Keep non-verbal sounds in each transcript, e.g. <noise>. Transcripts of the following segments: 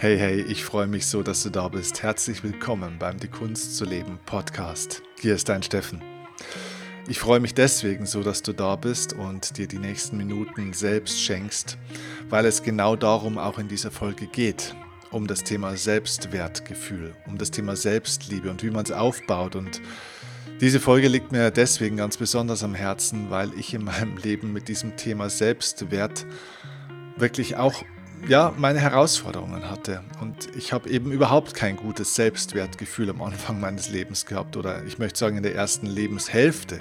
Hey, hey, ich freue mich so, dass du da bist. Herzlich willkommen beim Die Kunst zu leben Podcast. Hier ist dein Steffen. Ich freue mich deswegen so, dass du da bist und dir die nächsten Minuten selbst schenkst, weil es genau darum auch in dieser Folge geht. Um das Thema Selbstwertgefühl, um das Thema Selbstliebe und wie man es aufbaut. Und diese Folge liegt mir deswegen ganz besonders am Herzen, weil ich in meinem Leben mit diesem Thema Selbstwert wirklich auch ja, meine Herausforderungen hatte. Und ich habe eben überhaupt kein gutes Selbstwertgefühl am Anfang meines Lebens gehabt. Oder ich möchte sagen, in der ersten Lebenshälfte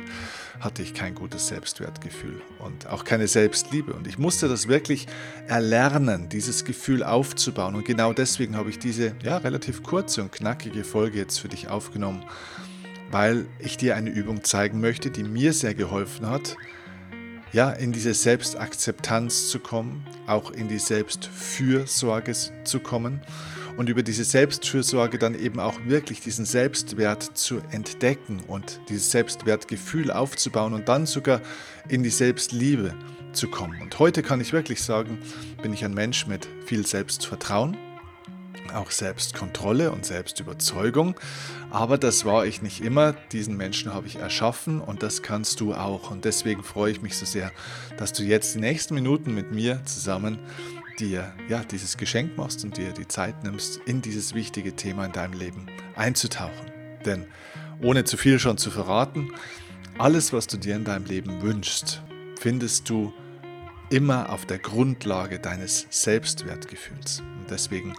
hatte ich kein gutes Selbstwertgefühl und auch keine Selbstliebe. Und ich musste das wirklich erlernen, dieses Gefühl aufzubauen. Und genau deswegen habe ich diese ja, relativ kurze und knackige Folge jetzt für dich aufgenommen, weil ich dir eine Übung zeigen möchte, die mir sehr geholfen hat, ja, in diese Selbstakzeptanz zu kommen, auch in die Selbstfürsorge zu kommen und über diese Selbstfürsorge dann eben auch wirklich diesen Selbstwert zu entdecken und dieses Selbstwertgefühl aufzubauen und dann sogar in die Selbstliebe zu kommen. Und heute kann ich wirklich sagen, bin ich ein Mensch mit viel Selbstvertrauen auch Selbstkontrolle und Selbstüberzeugung. Aber das war ich nicht immer. Diesen Menschen habe ich erschaffen und das kannst du auch. Und deswegen freue ich mich so sehr, dass du jetzt die nächsten Minuten mit mir zusammen dir ja, dieses Geschenk machst und dir die Zeit nimmst, in dieses wichtige Thema in deinem Leben einzutauchen. Denn ohne zu viel schon zu verraten, alles, was du dir in deinem Leben wünschst, findest du immer auf der Grundlage deines Selbstwertgefühls. Und deswegen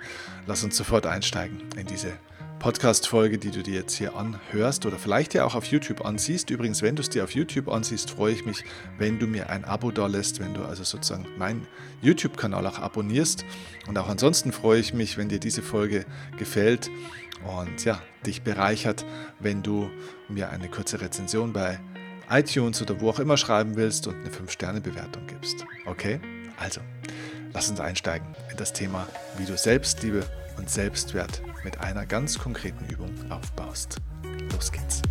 lass uns sofort einsteigen in diese Podcast-Folge, die du dir jetzt hier anhörst oder vielleicht ja auch auf YouTube ansiehst. Übrigens, wenn du es dir auf YouTube ansiehst, freue ich mich, wenn du mir ein Abo da lässt, wenn du also sozusagen meinen YouTube-Kanal auch abonnierst. Und auch ansonsten freue ich mich, wenn dir diese Folge gefällt und ja, dich bereichert, wenn du mir eine kurze Rezension bei iTunes oder wo auch immer schreiben willst und eine 5-Sterne-Bewertung gibst. Okay? Also, lass uns einsteigen in das Thema, wie du Selbstliebe und Selbstwert mit einer ganz konkreten Übung aufbaust. Los geht's.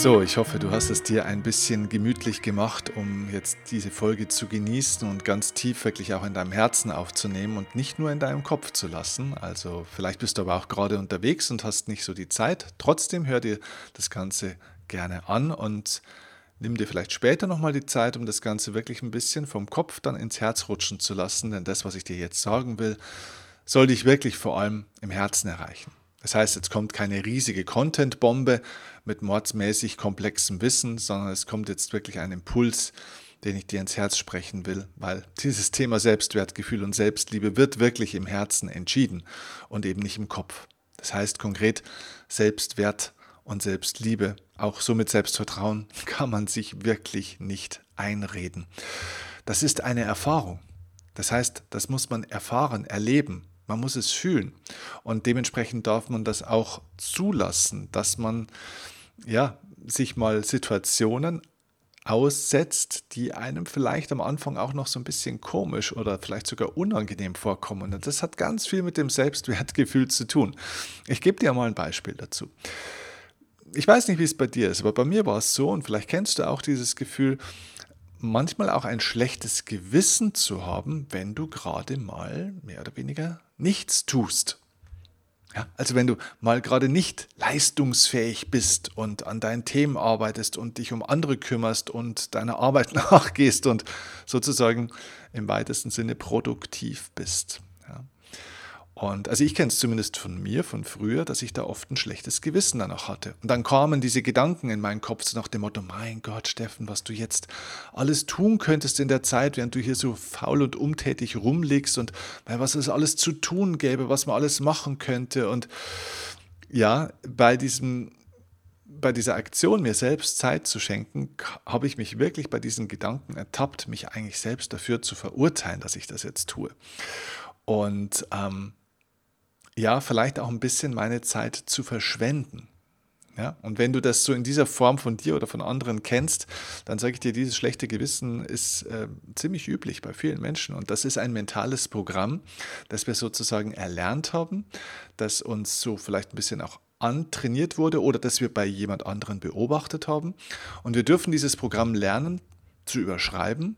So, ich hoffe, du hast es dir ein bisschen gemütlich gemacht, um jetzt diese Folge zu genießen und ganz tief wirklich auch in deinem Herzen aufzunehmen und nicht nur in deinem Kopf zu lassen. Also vielleicht bist du aber auch gerade unterwegs und hast nicht so die Zeit. Trotzdem hör dir das Ganze gerne an und nimm dir vielleicht später nochmal die Zeit, um das Ganze wirklich ein bisschen vom Kopf dann ins Herz rutschen zu lassen. Denn das, was ich dir jetzt sagen will, soll dich wirklich vor allem im Herzen erreichen. Das heißt, jetzt kommt keine riesige Content-Bombe mit mordsmäßig komplexem Wissen, sondern es kommt jetzt wirklich ein Impuls, den ich dir ins Herz sprechen will, weil dieses Thema Selbstwertgefühl und Selbstliebe wird wirklich im Herzen entschieden und eben nicht im Kopf. Das heißt konkret, Selbstwert und Selbstliebe, auch so mit Selbstvertrauen, <laughs> kann man sich wirklich nicht einreden. Das ist eine Erfahrung. Das heißt, das muss man erfahren, erleben. Man muss es fühlen. Und dementsprechend darf man das auch zulassen, dass man ja, sich mal Situationen aussetzt, die einem vielleicht am Anfang auch noch so ein bisschen komisch oder vielleicht sogar unangenehm vorkommen. Und das hat ganz viel mit dem Selbstwertgefühl zu tun. Ich gebe dir mal ein Beispiel dazu. Ich weiß nicht, wie es bei dir ist, aber bei mir war es so, und vielleicht kennst du auch dieses Gefühl, manchmal auch ein schlechtes Gewissen zu haben, wenn du gerade mal mehr oder weniger nichts tust. Ja, also wenn du mal gerade nicht leistungsfähig bist und an deinen Themen arbeitest und dich um andere kümmerst und deiner Arbeit <laughs> nachgehst und sozusagen im weitesten Sinne produktiv bist. Und also ich kenne es zumindest von mir, von früher, dass ich da oft ein schlechtes Gewissen danach hatte. Und dann kamen diese Gedanken in meinen Kopf so nach dem Motto, mein Gott, Steffen, was du jetzt alles tun könntest in der Zeit, während du hier so faul und umtätig rumliegst und was es alles zu tun gäbe, was man alles machen könnte. Und ja, bei diesem bei dieser Aktion, mir selbst Zeit zu schenken, habe ich mich wirklich bei diesen Gedanken ertappt, mich eigentlich selbst dafür zu verurteilen, dass ich das jetzt tue. Und ähm, ja, vielleicht auch ein bisschen meine Zeit zu verschwenden. Ja, und wenn du das so in dieser Form von dir oder von anderen kennst, dann sage ich dir, dieses schlechte Gewissen ist äh, ziemlich üblich bei vielen Menschen. Und das ist ein mentales Programm, das wir sozusagen erlernt haben, das uns so vielleicht ein bisschen auch antrainiert wurde oder das wir bei jemand anderen beobachtet haben. Und wir dürfen dieses Programm lernen zu überschreiben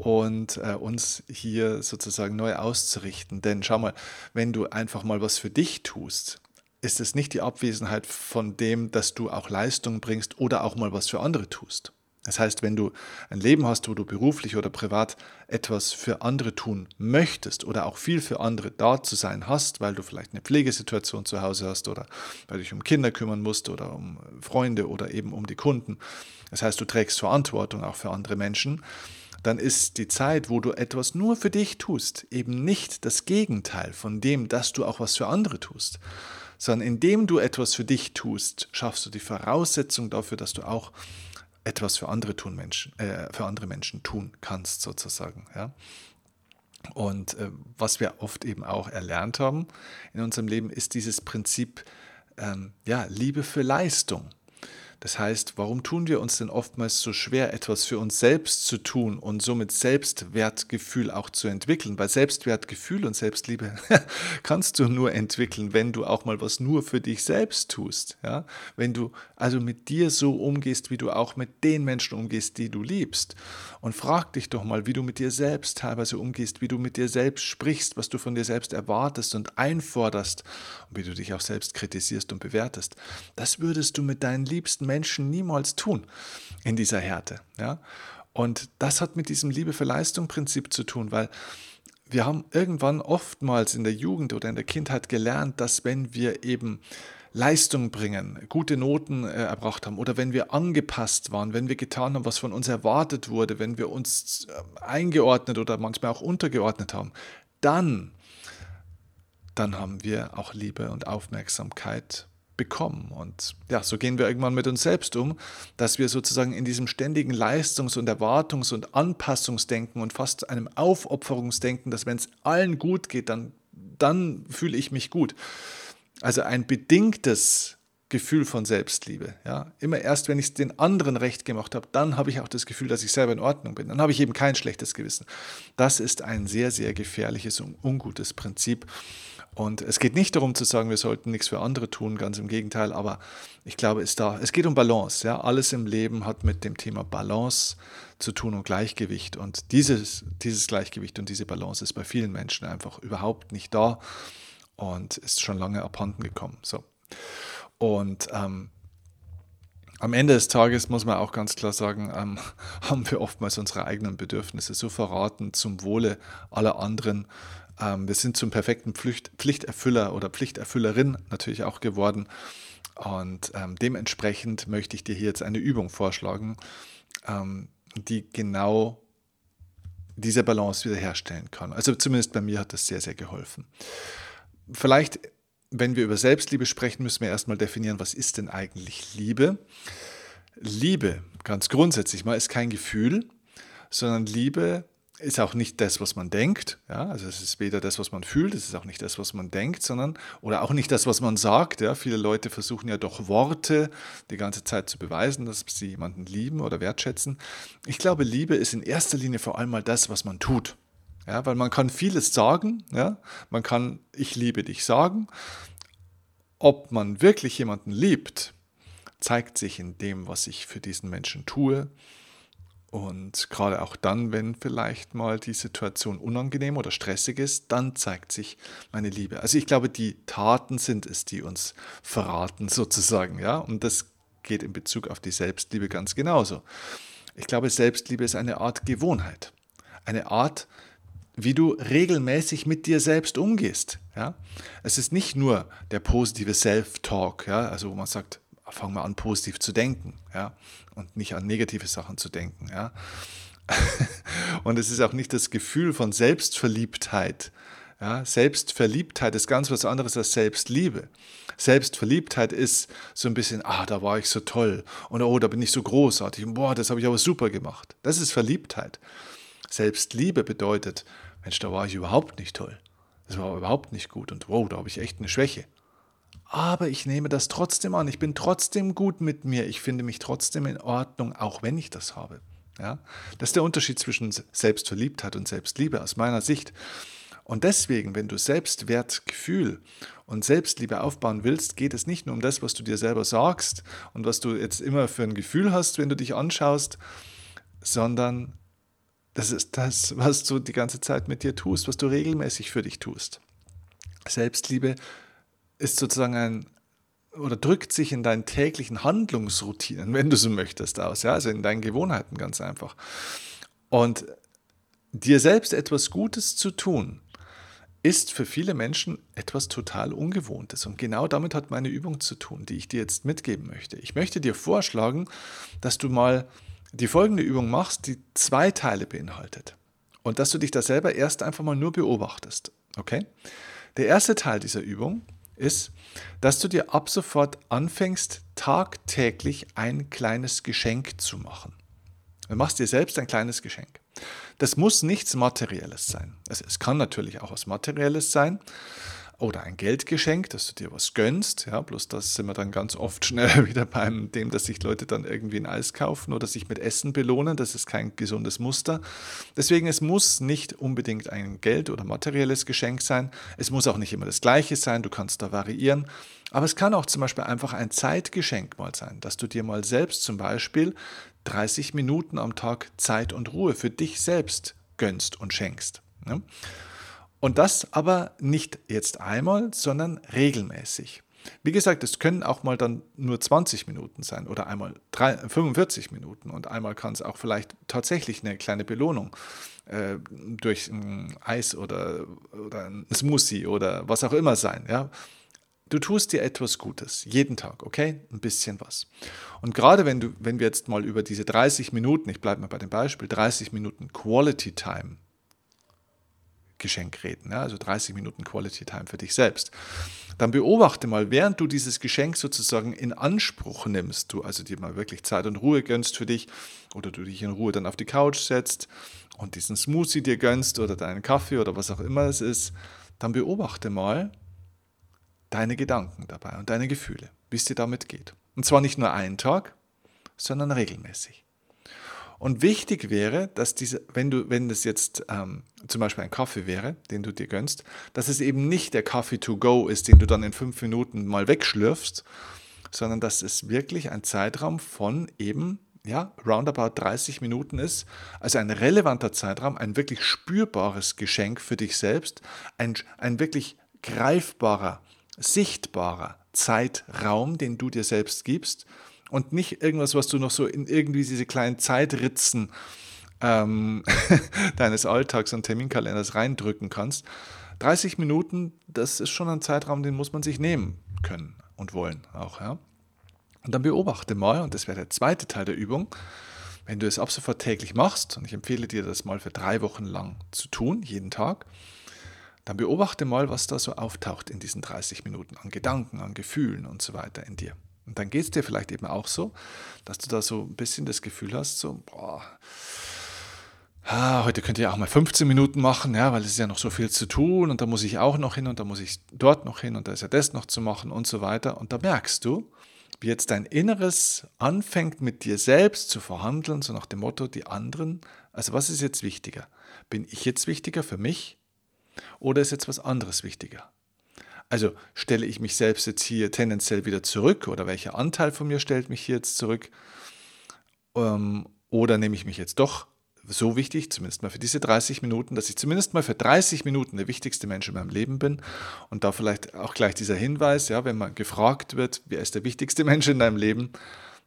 und äh, uns hier sozusagen neu auszurichten. Denn schau mal, wenn du einfach mal was für dich tust, ist es nicht die Abwesenheit von dem, dass du auch Leistung bringst oder auch mal was für andere tust. Das heißt, wenn du ein Leben hast, wo du beruflich oder privat etwas für andere tun möchtest oder auch viel für andere da zu sein hast, weil du vielleicht eine Pflegesituation zu Hause hast oder weil du dich um Kinder kümmern musst oder um Freunde oder eben um die Kunden, das heißt, du trägst Verantwortung auch für andere Menschen, dann ist die Zeit, wo du etwas nur für dich tust, eben nicht das Gegenteil von dem, dass du auch was für andere tust, sondern indem du etwas für dich tust, schaffst du die Voraussetzung dafür, dass du auch etwas für andere, tun Menschen, äh, für andere Menschen tun kannst, sozusagen. Ja? Und äh, was wir oft eben auch erlernt haben in unserem Leben, ist dieses Prinzip ähm, ja, Liebe für Leistung. Das heißt, warum tun wir uns denn oftmals so schwer, etwas für uns selbst zu tun und somit Selbstwertgefühl auch zu entwickeln? Weil Selbstwertgefühl und Selbstliebe <laughs> kannst du nur entwickeln, wenn du auch mal was nur für dich selbst tust. Ja? Wenn du also mit dir so umgehst, wie du auch mit den Menschen umgehst, die du liebst. Und frag dich doch mal, wie du mit dir selbst teilweise umgehst, wie du mit dir selbst sprichst, was du von dir selbst erwartest und einforderst und wie du dich auch selbst kritisierst und bewertest. Das würdest du mit deinen liebsten Menschen niemals tun in dieser Härte. Ja? Und das hat mit diesem Liebe für Leistung Prinzip zu tun, weil wir haben irgendwann oftmals in der Jugend oder in der Kindheit gelernt, dass wenn wir eben Leistung bringen, gute Noten äh, erbracht haben oder wenn wir angepasst waren, wenn wir getan haben, was von uns erwartet wurde, wenn wir uns äh, eingeordnet oder manchmal auch untergeordnet haben, dann, dann haben wir auch Liebe und Aufmerksamkeit bekommen. Und ja, so gehen wir irgendwann mit uns selbst um, dass wir sozusagen in diesem ständigen Leistungs- und Erwartungs- und Anpassungsdenken und fast einem Aufopferungsdenken, dass wenn es allen gut geht, dann, dann fühle ich mich gut. Also ein bedingtes Gefühl von Selbstliebe. Ja? Immer erst, wenn ich es den anderen recht gemacht habe, dann habe ich auch das Gefühl, dass ich selber in Ordnung bin. Dann habe ich eben kein schlechtes Gewissen. Das ist ein sehr, sehr gefährliches und ungutes Prinzip. Und es geht nicht darum zu sagen, wir sollten nichts für andere tun, ganz im Gegenteil, aber ich glaube, es, da, es geht um Balance. Ja? Alles im Leben hat mit dem Thema Balance zu tun und Gleichgewicht. Und dieses, dieses Gleichgewicht und diese Balance ist bei vielen Menschen einfach überhaupt nicht da und ist schon lange abhanden gekommen. So. Und ähm, am Ende des Tages muss man auch ganz klar sagen, ähm, <laughs> haben wir oftmals unsere eigenen Bedürfnisse so verraten zum Wohle aller anderen, ähm, wir sind zum perfekten Pflicht, Pflichterfüller oder Pflichterfüllerin natürlich auch geworden. Und ähm, dementsprechend möchte ich dir hier jetzt eine Übung vorschlagen, ähm, die genau diese Balance wiederherstellen kann. Also zumindest bei mir hat das sehr, sehr geholfen. Vielleicht, wenn wir über Selbstliebe sprechen, müssen wir erstmal definieren, was ist denn eigentlich Liebe? Liebe, ganz grundsätzlich mal, ist kein Gefühl, sondern Liebe ist auch nicht das, was man denkt. Ja? Also es ist weder das, was man fühlt, es ist auch nicht das, was man denkt, sondern oder auch nicht das, was man sagt. Ja? Viele Leute versuchen ja durch Worte die ganze Zeit zu beweisen, dass sie jemanden lieben oder wertschätzen. Ich glaube, Liebe ist in erster Linie vor allem mal das, was man tut. Ja? Weil man kann vieles sagen. Ja? Man kann Ich liebe dich sagen. Ob man wirklich jemanden liebt, zeigt sich in dem, was ich für diesen Menschen tue und gerade auch dann, wenn vielleicht mal die Situation unangenehm oder stressig ist, dann zeigt sich meine Liebe. Also ich glaube, die Taten sind es, die uns verraten <laughs> sozusagen, ja. Und das geht in Bezug auf die Selbstliebe ganz genauso. Ich glaube, Selbstliebe ist eine Art Gewohnheit, eine Art, wie du regelmäßig mit dir selbst umgehst. Ja? Es ist nicht nur der positive Self-Talk, ja? also wo man sagt, fang mal an, positiv zu denken, ja, und nicht an negative Sachen zu denken, ja. <laughs> und es ist auch nicht das Gefühl von Selbstverliebtheit. Ja, Selbstverliebtheit ist ganz was anderes als Selbstliebe. Selbstverliebtheit ist so ein bisschen, ah, da war ich so toll und oh, da bin ich so großartig und boah, das habe ich aber super gemacht. Das ist Verliebtheit. Selbstliebe bedeutet, Mensch, da war ich überhaupt nicht toll. Das war überhaupt nicht gut und wow, da habe ich echt eine Schwäche. Aber ich nehme das trotzdem an. Ich bin trotzdem gut mit mir. Ich finde mich trotzdem in Ordnung, auch wenn ich das habe. Ja? Das ist der Unterschied zwischen Selbstverliebtheit und Selbstliebe aus meiner Sicht. Und deswegen, wenn du Selbstwertgefühl und Selbstliebe aufbauen willst, geht es nicht nur um das, was du dir selber sagst und was du jetzt immer für ein Gefühl hast, wenn du dich anschaust, sondern das ist das, was du die ganze Zeit mit dir tust, was du regelmäßig für dich tust. Selbstliebe ist sozusagen ein oder drückt sich in deinen täglichen Handlungsroutinen, wenn du so möchtest, aus, ja, also in deinen Gewohnheiten ganz einfach. Und dir selbst etwas Gutes zu tun, ist für viele Menschen etwas total Ungewohntes. Und genau damit hat meine Übung zu tun, die ich dir jetzt mitgeben möchte. Ich möchte dir vorschlagen, dass du mal die folgende Übung machst, die zwei Teile beinhaltet. Und dass du dich da selber erst einfach mal nur beobachtest. Okay? Der erste Teil dieser Übung ist, dass du dir ab sofort anfängst, tagtäglich ein kleines Geschenk zu machen. Du machst dir selbst ein kleines Geschenk. Das muss nichts Materielles sein. Es kann natürlich auch was Materielles sein, oder ein Geldgeschenk, dass du dir was gönnst. Ja, bloß das sind wir dann ganz oft schnell <laughs> wieder beim dem, dass sich Leute dann irgendwie ein Eis kaufen oder sich mit Essen belohnen. Das ist kein gesundes Muster. Deswegen, es muss nicht unbedingt ein Geld- oder materielles Geschenk sein. Es muss auch nicht immer das gleiche sein. Du kannst da variieren. Aber es kann auch zum Beispiel einfach ein Zeitgeschenk mal sein, dass du dir mal selbst zum Beispiel 30 Minuten am Tag Zeit und Ruhe für dich selbst gönnst und schenkst. Ja? Und das aber nicht jetzt einmal, sondern regelmäßig. Wie gesagt, es können auch mal dann nur 20 Minuten sein oder einmal 45 Minuten und einmal kann es auch vielleicht tatsächlich eine kleine Belohnung äh, durch ein Eis oder, oder ein Smoothie oder was auch immer sein. Ja? Du tust dir etwas Gutes, jeden Tag, okay? Ein bisschen was. Und gerade wenn, du, wenn wir jetzt mal über diese 30 Minuten, ich bleibe mal bei dem Beispiel, 30 Minuten Quality Time Geschenk reden, ja, also 30 Minuten Quality Time für dich selbst. Dann beobachte mal, während du dieses Geschenk sozusagen in Anspruch nimmst, du also dir mal wirklich Zeit und Ruhe gönnst für dich oder du dich in Ruhe dann auf die Couch setzt und diesen Smoothie dir gönnst oder deinen Kaffee oder was auch immer es ist, dann beobachte mal deine Gedanken dabei und deine Gefühle, wie es dir damit geht. Und zwar nicht nur einen Tag, sondern regelmäßig. Und wichtig wäre, dass diese, wenn du, wenn das jetzt ähm, zum Beispiel ein Kaffee wäre, den du dir gönnst, dass es eben nicht der Kaffee to go ist, den du dann in fünf Minuten mal wegschlürfst, sondern dass es wirklich ein Zeitraum von eben ja, roundabout 30 Minuten ist. Also ein relevanter Zeitraum, ein wirklich spürbares Geschenk für dich selbst, ein, ein wirklich greifbarer, sichtbarer Zeitraum, den du dir selbst gibst und nicht irgendwas, was du noch so in irgendwie diese kleinen Zeitritzen ähm, <laughs> deines Alltags und Terminkalenders reindrücken kannst. 30 Minuten, das ist schon ein Zeitraum, den muss man sich nehmen können und wollen auch. Ja? Und dann beobachte mal, und das wäre der zweite Teil der Übung, wenn du es ab sofort täglich machst, und ich empfehle dir das mal für drei Wochen lang zu tun, jeden Tag, dann beobachte mal, was da so auftaucht in diesen 30 Minuten an Gedanken, an Gefühlen und so weiter in dir. Und dann geht es dir vielleicht eben auch so, dass du da so ein bisschen das Gefühl hast, so, boah, ah, heute könnt ihr auch mal 15 Minuten machen, ja, weil es ist ja noch so viel zu tun und da muss ich auch noch hin und da muss ich dort noch hin und da ist ja das noch zu machen und so weiter. Und da merkst du, wie jetzt dein Inneres anfängt mit dir selbst zu verhandeln, so nach dem Motto, die anderen, also was ist jetzt wichtiger? Bin ich jetzt wichtiger für mich oder ist jetzt was anderes wichtiger? Also stelle ich mich selbst jetzt hier tendenziell wieder zurück oder welcher Anteil von mir stellt mich hier jetzt zurück? Ähm, oder nehme ich mich jetzt doch so wichtig, zumindest mal für diese 30 Minuten, dass ich zumindest mal für 30 Minuten der wichtigste Mensch in meinem Leben bin. Und da vielleicht auch gleich dieser Hinweis, ja, wenn man gefragt wird, wer ist der wichtigste Mensch in deinem Leben,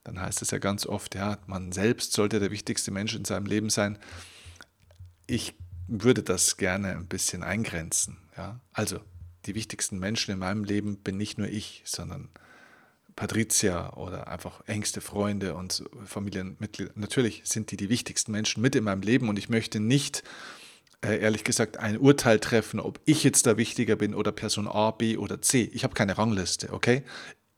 dann heißt es ja ganz oft, ja, man selbst sollte der wichtigste Mensch in seinem Leben sein. Ich würde das gerne ein bisschen eingrenzen. Ja? Also die wichtigsten Menschen in meinem Leben bin nicht nur ich, sondern Patricia oder einfach engste Freunde und Familienmitglieder. Natürlich sind die die wichtigsten Menschen mit in meinem Leben und ich möchte nicht, äh, ehrlich gesagt, ein Urteil treffen, ob ich jetzt da wichtiger bin oder Person A, B oder C. Ich habe keine Rangliste, okay?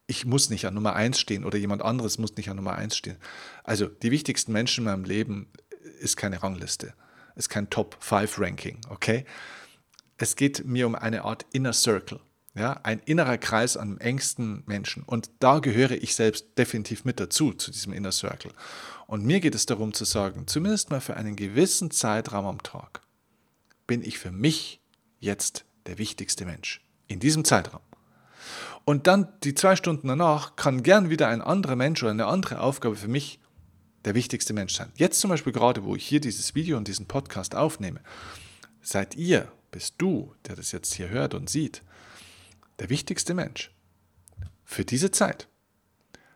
Ich muss nicht an Nummer 1 stehen oder jemand anderes muss nicht an Nummer 1 stehen. Also die wichtigsten Menschen in meinem Leben ist keine Rangliste, ist kein Top-5-Ranking, okay? Es geht mir um eine Art Inner Circle. Ja, ein innerer Kreis an engsten Menschen. Und da gehöre ich selbst definitiv mit dazu, zu diesem Inner Circle. Und mir geht es darum zu sagen, zumindest mal für einen gewissen Zeitraum am Tag, bin ich für mich jetzt der wichtigste Mensch. In diesem Zeitraum. Und dann die zwei Stunden danach kann gern wieder ein anderer Mensch oder eine andere Aufgabe für mich der wichtigste Mensch sein. Jetzt zum Beispiel gerade, wo ich hier dieses Video und diesen Podcast aufnehme, seid ihr, bist du, der das jetzt hier hört und sieht, der wichtigste Mensch für diese Zeit.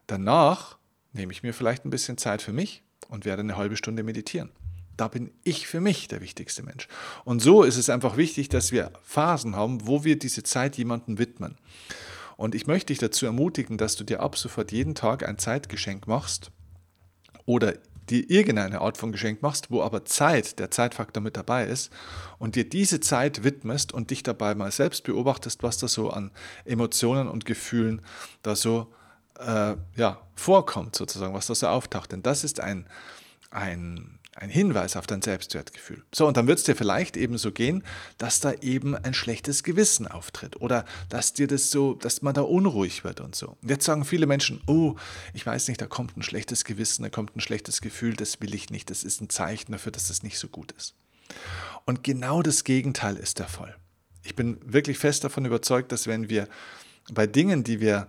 Danach nehme ich mir vielleicht ein bisschen Zeit für mich und werde eine halbe Stunde meditieren. Da bin ich für mich der wichtigste Mensch. Und so ist es einfach wichtig, dass wir Phasen haben, wo wir diese Zeit jemandem widmen. Und ich möchte dich dazu ermutigen, dass du dir ab sofort jeden Tag ein Zeitgeschenk machst oder dir irgendeine Art von Geschenk machst, wo aber Zeit, der Zeitfaktor mit dabei ist und dir diese Zeit widmest und dich dabei mal selbst beobachtest, was da so an Emotionen und Gefühlen da so äh, ja, vorkommt, sozusagen, was da so auftaucht. Denn das ist ein, ein ein Hinweis auf dein Selbstwertgefühl. So, und dann wird es dir vielleicht eben so gehen, dass da eben ein schlechtes Gewissen auftritt oder dass dir das so, dass man da unruhig wird und so. Und jetzt sagen viele Menschen, oh, ich weiß nicht, da kommt ein schlechtes Gewissen, da kommt ein schlechtes Gefühl, das will ich nicht, das ist ein Zeichen dafür, dass es nicht so gut ist. Und genau das Gegenteil ist der Fall. Ich bin wirklich fest davon überzeugt, dass wenn wir bei Dingen, die wir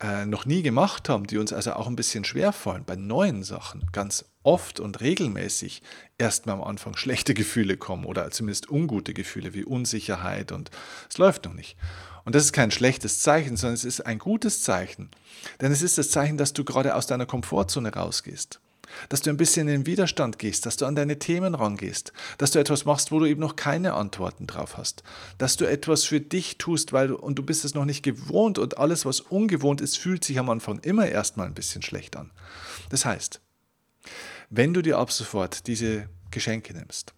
äh, noch nie gemacht haben, die uns also auch ein bisschen schwer fallen, bei neuen Sachen ganz oft und regelmäßig erstmal am Anfang schlechte Gefühle kommen oder zumindest ungute Gefühle wie Unsicherheit und es läuft noch nicht. Und das ist kein schlechtes Zeichen, sondern es ist ein gutes Zeichen. Denn es ist das Zeichen, dass du gerade aus deiner Komfortzone rausgehst. Dass du ein bisschen in den Widerstand gehst, dass du an deine Themen rangehst, dass du etwas machst, wo du eben noch keine Antworten drauf hast, dass du etwas für dich tust, weil du, und du bist es noch nicht gewohnt und alles, was ungewohnt ist, fühlt sich am Anfang immer erstmal ein bisschen schlecht an. Das heißt, wenn du dir ab sofort diese Geschenke nimmst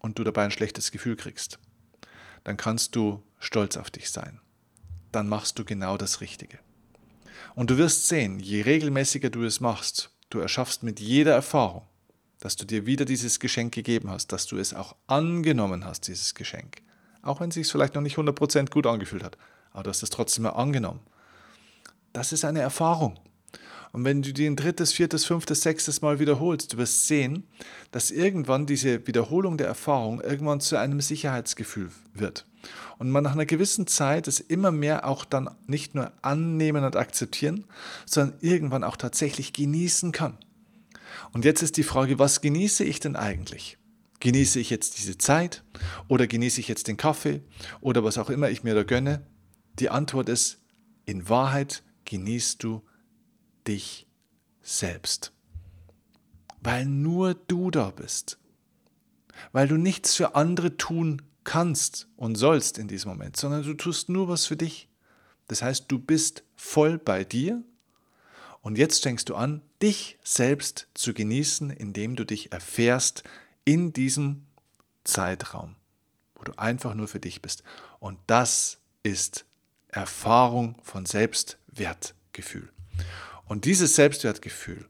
und du dabei ein schlechtes Gefühl kriegst, dann kannst du stolz auf dich sein. Dann machst du genau das Richtige. Und du wirst sehen, je regelmäßiger du es machst, du erschaffst mit jeder Erfahrung, dass du dir wieder dieses Geschenk gegeben hast, dass du es auch angenommen hast, dieses Geschenk. Auch wenn es sich vielleicht noch nicht 100% gut angefühlt hat, aber du hast es trotzdem mal angenommen. Das ist eine Erfahrung. Und wenn du die ein drittes, viertes, fünftes, sechstes Mal wiederholst, du wirst sehen, dass irgendwann diese Wiederholung der Erfahrung irgendwann zu einem Sicherheitsgefühl wird. Und man nach einer gewissen Zeit es immer mehr auch dann nicht nur annehmen und akzeptieren, sondern irgendwann auch tatsächlich genießen kann. Und jetzt ist die Frage, was genieße ich denn eigentlich? Genieße ich jetzt diese Zeit oder genieße ich jetzt den Kaffee oder was auch immer ich mir da gönne? Die Antwort ist, in Wahrheit genießt du dich selbst. Weil nur du da bist. Weil du nichts für andere tun kannst und sollst in diesem Moment, sondern du tust nur was für dich. Das heißt, du bist voll bei dir und jetzt fängst du an, dich selbst zu genießen, indem du dich erfährst in diesem Zeitraum, wo du einfach nur für dich bist. Und das ist Erfahrung von Selbstwertgefühl. Und dieses Selbstwertgefühl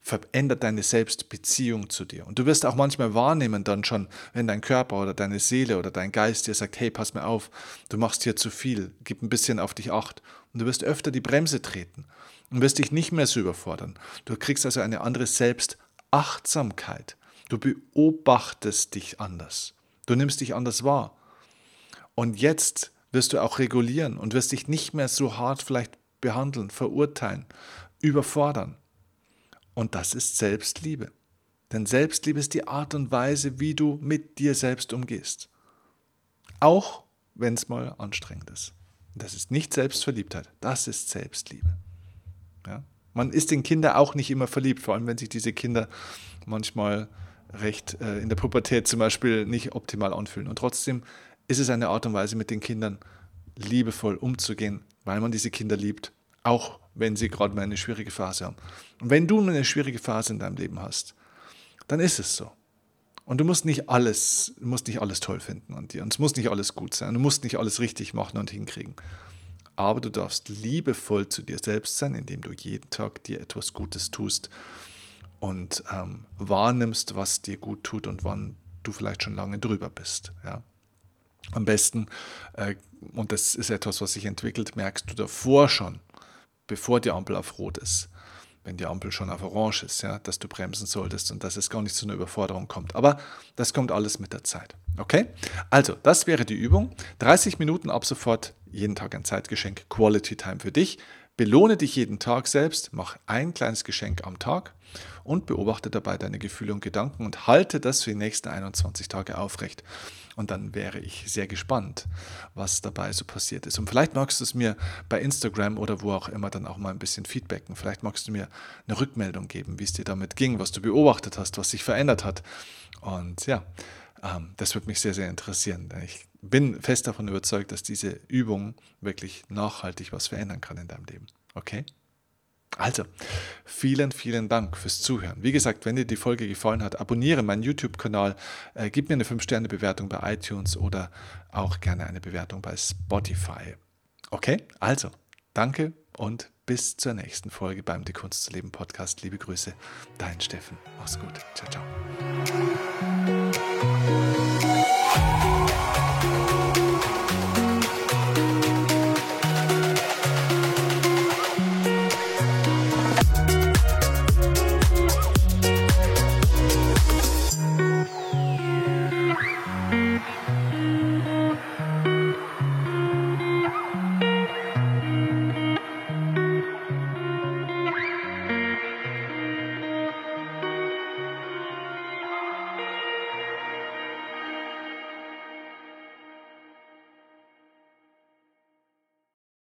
verändert deine Selbstbeziehung zu dir. Und du wirst auch manchmal wahrnehmen dann schon, wenn dein Körper oder deine Seele oder dein Geist dir sagt, hey, pass mir auf, du machst hier zu viel, gib ein bisschen auf dich acht. Und du wirst öfter die Bremse treten und wirst dich nicht mehr so überfordern. Du kriegst also eine andere Selbstachtsamkeit. Du beobachtest dich anders. Du nimmst dich anders wahr. Und jetzt wirst du auch regulieren und wirst dich nicht mehr so hart vielleicht behandeln, verurteilen, überfordern. Und das ist Selbstliebe. Denn Selbstliebe ist die Art und Weise, wie du mit dir selbst umgehst. Auch wenn es mal anstrengend ist. Das ist nicht Selbstverliebtheit, das ist Selbstliebe. Ja? Man ist in Kinder auch nicht immer verliebt, vor allem wenn sich diese Kinder manchmal recht äh, in der Pubertät zum Beispiel nicht optimal anfühlen. Und trotzdem ist es eine Art und Weise, mit den Kindern liebevoll umzugehen, weil man diese Kinder liebt, auch wenn sie gerade mal eine schwierige Phase haben. Und wenn du eine schwierige Phase in deinem Leben hast, dann ist es so. Und du musst nicht alles, musst nicht alles toll finden an dir. Und es muss nicht alles gut sein. Du musst nicht alles richtig machen und hinkriegen. Aber du darfst liebevoll zu dir selbst sein, indem du jeden Tag dir etwas Gutes tust und ähm, wahrnimmst, was dir gut tut und wann du vielleicht schon lange drüber bist. Ja? Am besten, äh, und das ist etwas, was sich entwickelt, merkst du davor schon, bevor die Ampel auf Rot ist, wenn die Ampel schon auf Orange ist, ja, dass du bremsen solltest und dass es gar nicht zu einer Überforderung kommt. Aber das kommt alles mit der Zeit. Okay? Also, das wäre die Übung. 30 Minuten ab sofort, jeden Tag ein Zeitgeschenk, Quality Time für dich. Belohne dich jeden Tag selbst, mach ein kleines Geschenk am Tag und beobachte dabei deine Gefühle und Gedanken und halte das für die nächsten 21 Tage aufrecht. Und dann wäre ich sehr gespannt, was dabei so passiert ist. Und vielleicht magst du es mir bei Instagram oder wo auch immer dann auch mal ein bisschen feedbacken. Vielleicht magst du mir eine Rückmeldung geben, wie es dir damit ging, was du beobachtet hast, was sich verändert hat. Und ja, ähm, das würde mich sehr, sehr interessieren. Ich bin fest davon überzeugt, dass diese Übung wirklich nachhaltig was verändern kann in deinem Leben. Okay? Also, vielen, vielen Dank fürs Zuhören. Wie gesagt, wenn dir die Folge gefallen hat, abonniere meinen YouTube-Kanal, äh, gib mir eine 5-Sterne-Bewertung bei iTunes oder auch gerne eine Bewertung bei Spotify. Okay, also, danke und bis zur nächsten Folge beim Die Kunst zu leben Podcast. Liebe Grüße, dein Steffen. Mach's gut. Ciao, ciao.